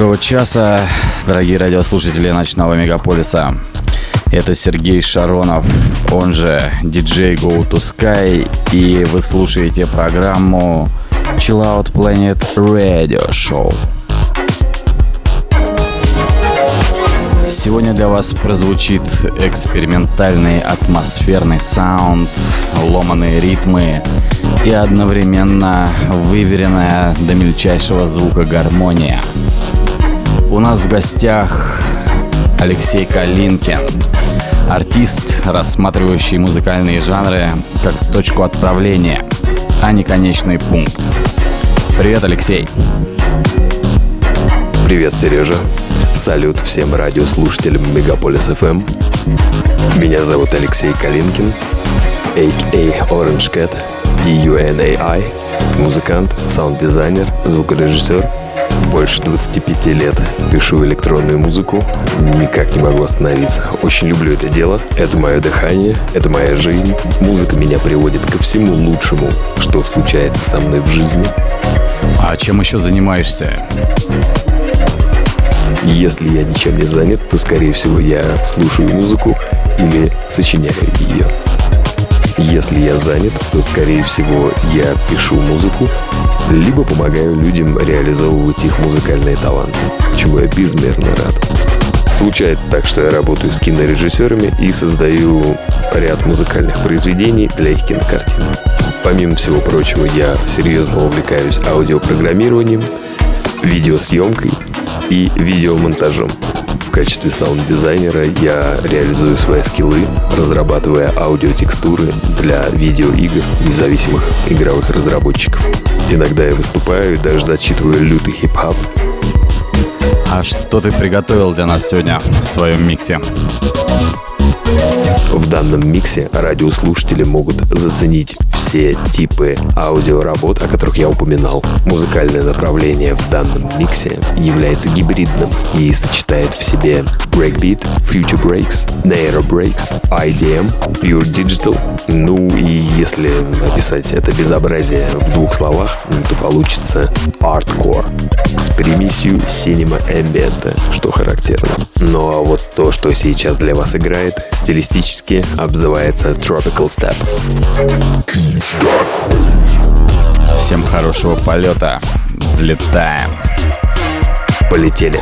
Доброго часа, дорогие радиослушатели ночного мегаполиса. Это Сергей Шаронов, он же DJ Go to Sky, и вы слушаете программу Chill Out Planet Radio Show. Сегодня для вас прозвучит экспериментальный атмосферный саунд, ломаные ритмы и одновременно выверенная до мельчайшего звука гармония. У нас в гостях Алексей Калинкин, артист, рассматривающий музыкальные жанры как точку отправления, а не конечный пункт. Привет, Алексей. Привет, Сережа. Салют всем радиослушателям Мегаполис FM. Меня зовут Алексей Калинкин, a.k.a. Orange Cat, D-U-N-A-I, музыкант, саунд-дизайнер, звукорежиссер. Больше 25 лет пишу электронную музыку, никак не могу остановиться. Очень люблю это дело, это мое дыхание, это моя жизнь. Музыка меня приводит ко всему лучшему, что случается со мной в жизни. А чем еще занимаешься? Если я ничем не занят, то, скорее всего, я слушаю музыку или сочиняю ее. Если я занят, то, скорее всего, я пишу музыку, либо помогаю людям реализовывать их музыкальные таланты, чему я безмерно рад. Случается так, что я работаю с кинорежиссерами и создаю ряд музыкальных произведений для их кинокартин. Помимо всего прочего, я серьезно увлекаюсь аудиопрограммированием, видеосъемкой и видеомонтажом. В качестве саунд-дизайнера я реализую свои скиллы, разрабатывая аудиотекстуры для видеоигр независимых игровых разработчиков. Иногда я выступаю и даже зачитываю лютый хип-хап. А что ты приготовил для нас сегодня в своем миксе? В данном миксе радиослушатели могут заценить все типы аудиоработ, о которых я упоминал. Музыкальное направление в данном миксе является гибридным и сочетает в себе breakbeat, future breaks, nairo breaks, IDM, pure digital. Ну и если описать это безобразие в двух словах, то получится hardcore с примесью cinema ambient, что характерно. Ну а вот то, что сейчас для вас играет, стилистически обзывается Tropical Step. Всем хорошего полета. Взлетаем. Полетели.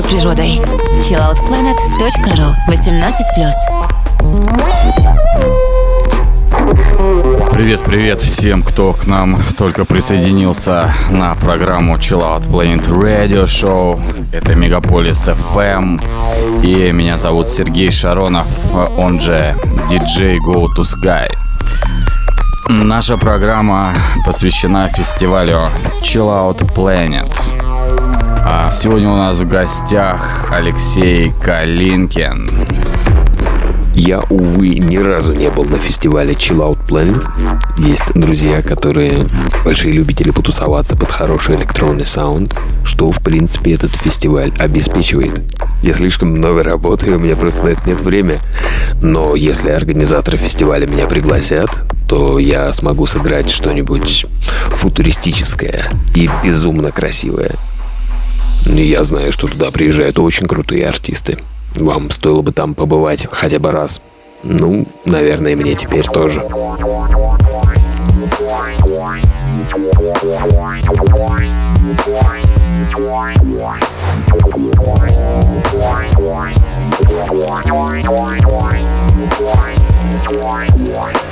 Живой природой. chilloutplanet.ru 18+. Привет, привет всем, кто к нам только присоединился на программу Chill Out Planet Radio Show. Это Мегаполис FM. И меня зовут Сергей Шаронов, он же DJ Go to Sky. Наша программа посвящена фестивалю Chill Out Planet. Сегодня у нас в гостях Алексей Калинкин. Я, увы, ни разу не был на фестивале Chill Out Planet. Есть друзья, которые большие любители потусоваться под хороший электронный саунд, что, в принципе, этот фестиваль обеспечивает. Я слишком много работаю, у меня просто на это нет времени. Но если организаторы фестиваля меня пригласят, то я смогу сыграть что-нибудь футуристическое и безумно красивое. Я знаю, что туда приезжают очень крутые артисты. Вам стоило бы там побывать хотя бы раз. Ну, наверное, мне теперь тоже. Why?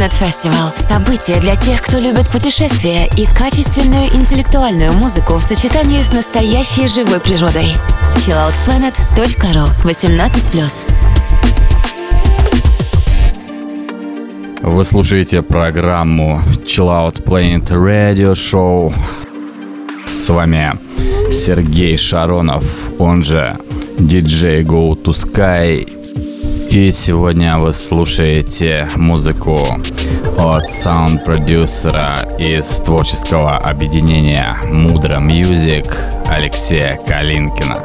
Planet Festival – событие для тех, кто любит путешествия и качественную интеллектуальную музыку в сочетании с настоящей живой природой. chilloutplanet.ru 18+. Вы слушаете программу Chill Out Planet Radio Show. С вами Сергей Шаронов, он же DJ Go to Sky. И сегодня вы слушаете музыку от саунд-продюсера из творческого объединения Мудра Music Алексея Калинкина.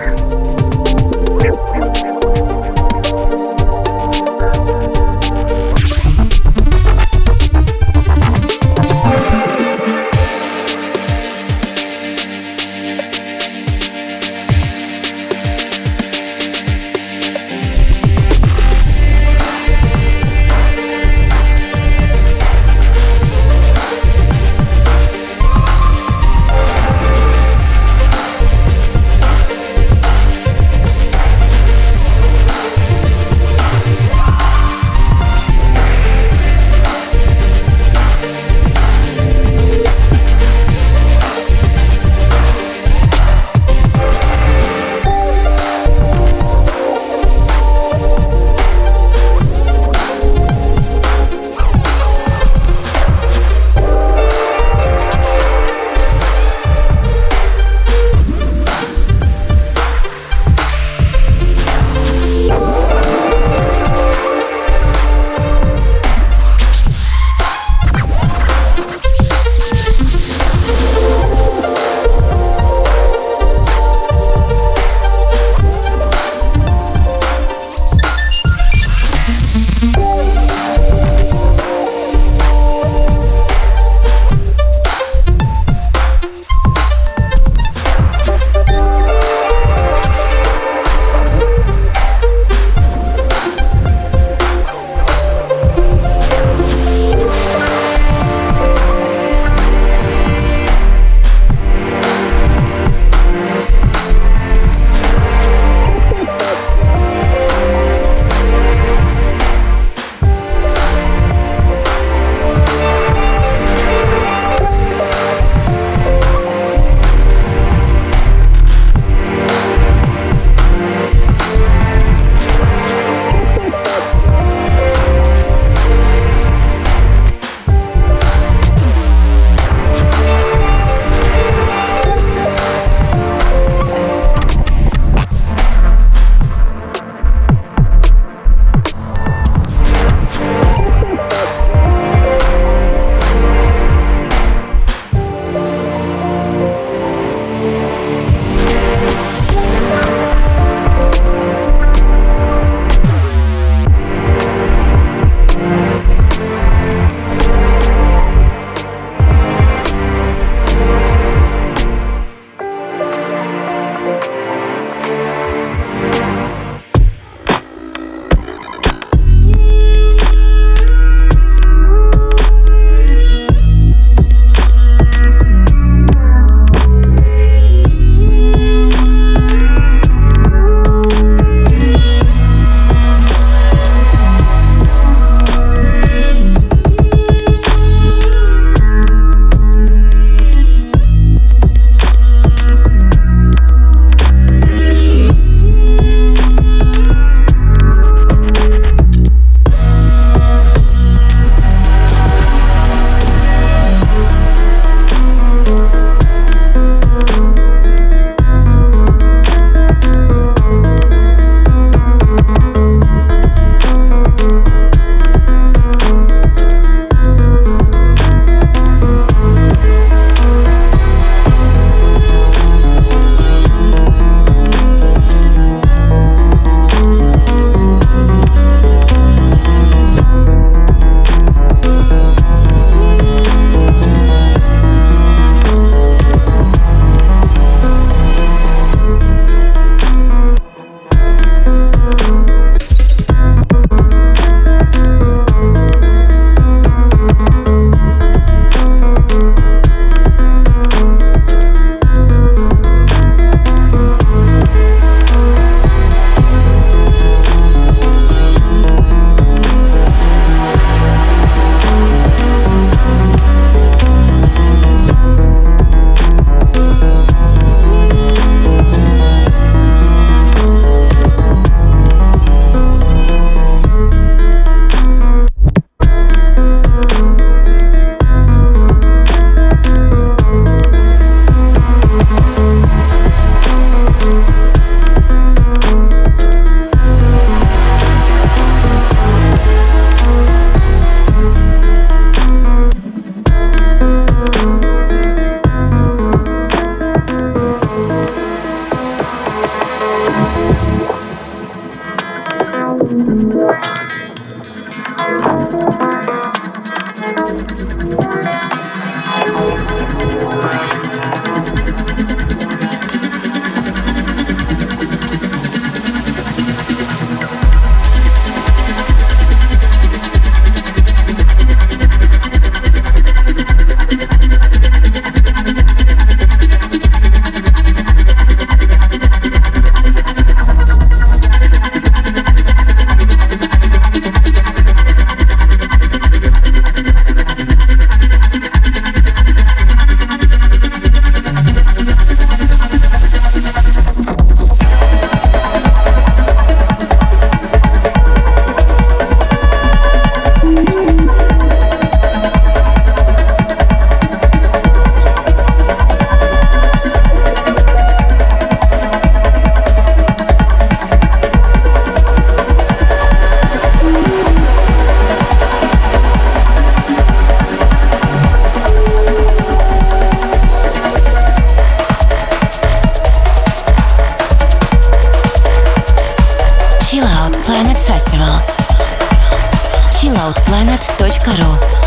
cloudplanet.ru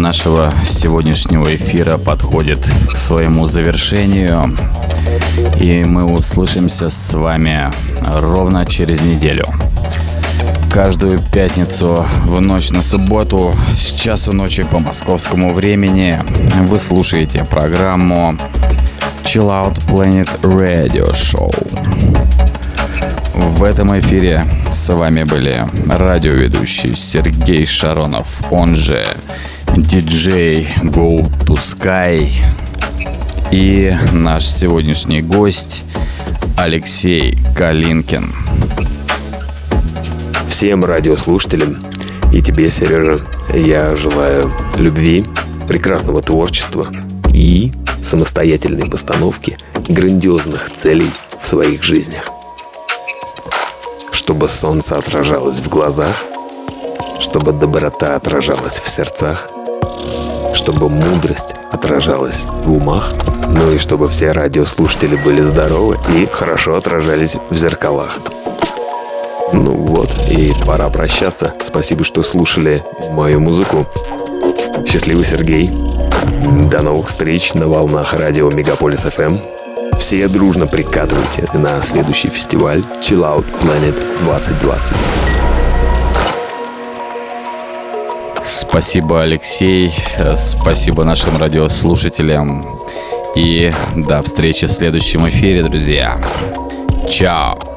нашего сегодняшнего эфира подходит к своему завершению. И мы услышимся с вами ровно через неделю. Каждую пятницу в ночь на субботу с часу ночи по московскому времени вы слушаете программу Chill Out Planet Radio Show. В этом эфире с вами были радиоведущий Сергей Шаронов, он же диджей Go to Sky и наш сегодняшний гость Алексей Калинкин. Всем радиослушателям и тебе, Сережа, я желаю любви, прекрасного творчества и самостоятельной постановки грандиозных целей в своих жизнях. Чтобы солнце отражалось в глазах, чтобы доброта отражалась в сердцах, чтобы мудрость отражалась в умах, ну и чтобы все радиослушатели были здоровы и хорошо отражались в зеркалах. Ну вот, и пора прощаться. Спасибо, что слушали мою музыку. Счастливый Сергей. До новых встреч на волнах радио Мегаполис FM. Все дружно прикатывайте на следующий фестиваль Chill Out Planet 2020. Спасибо, Алексей. Спасибо нашим радиослушателям. И до встречи в следующем эфире, друзья. Чао.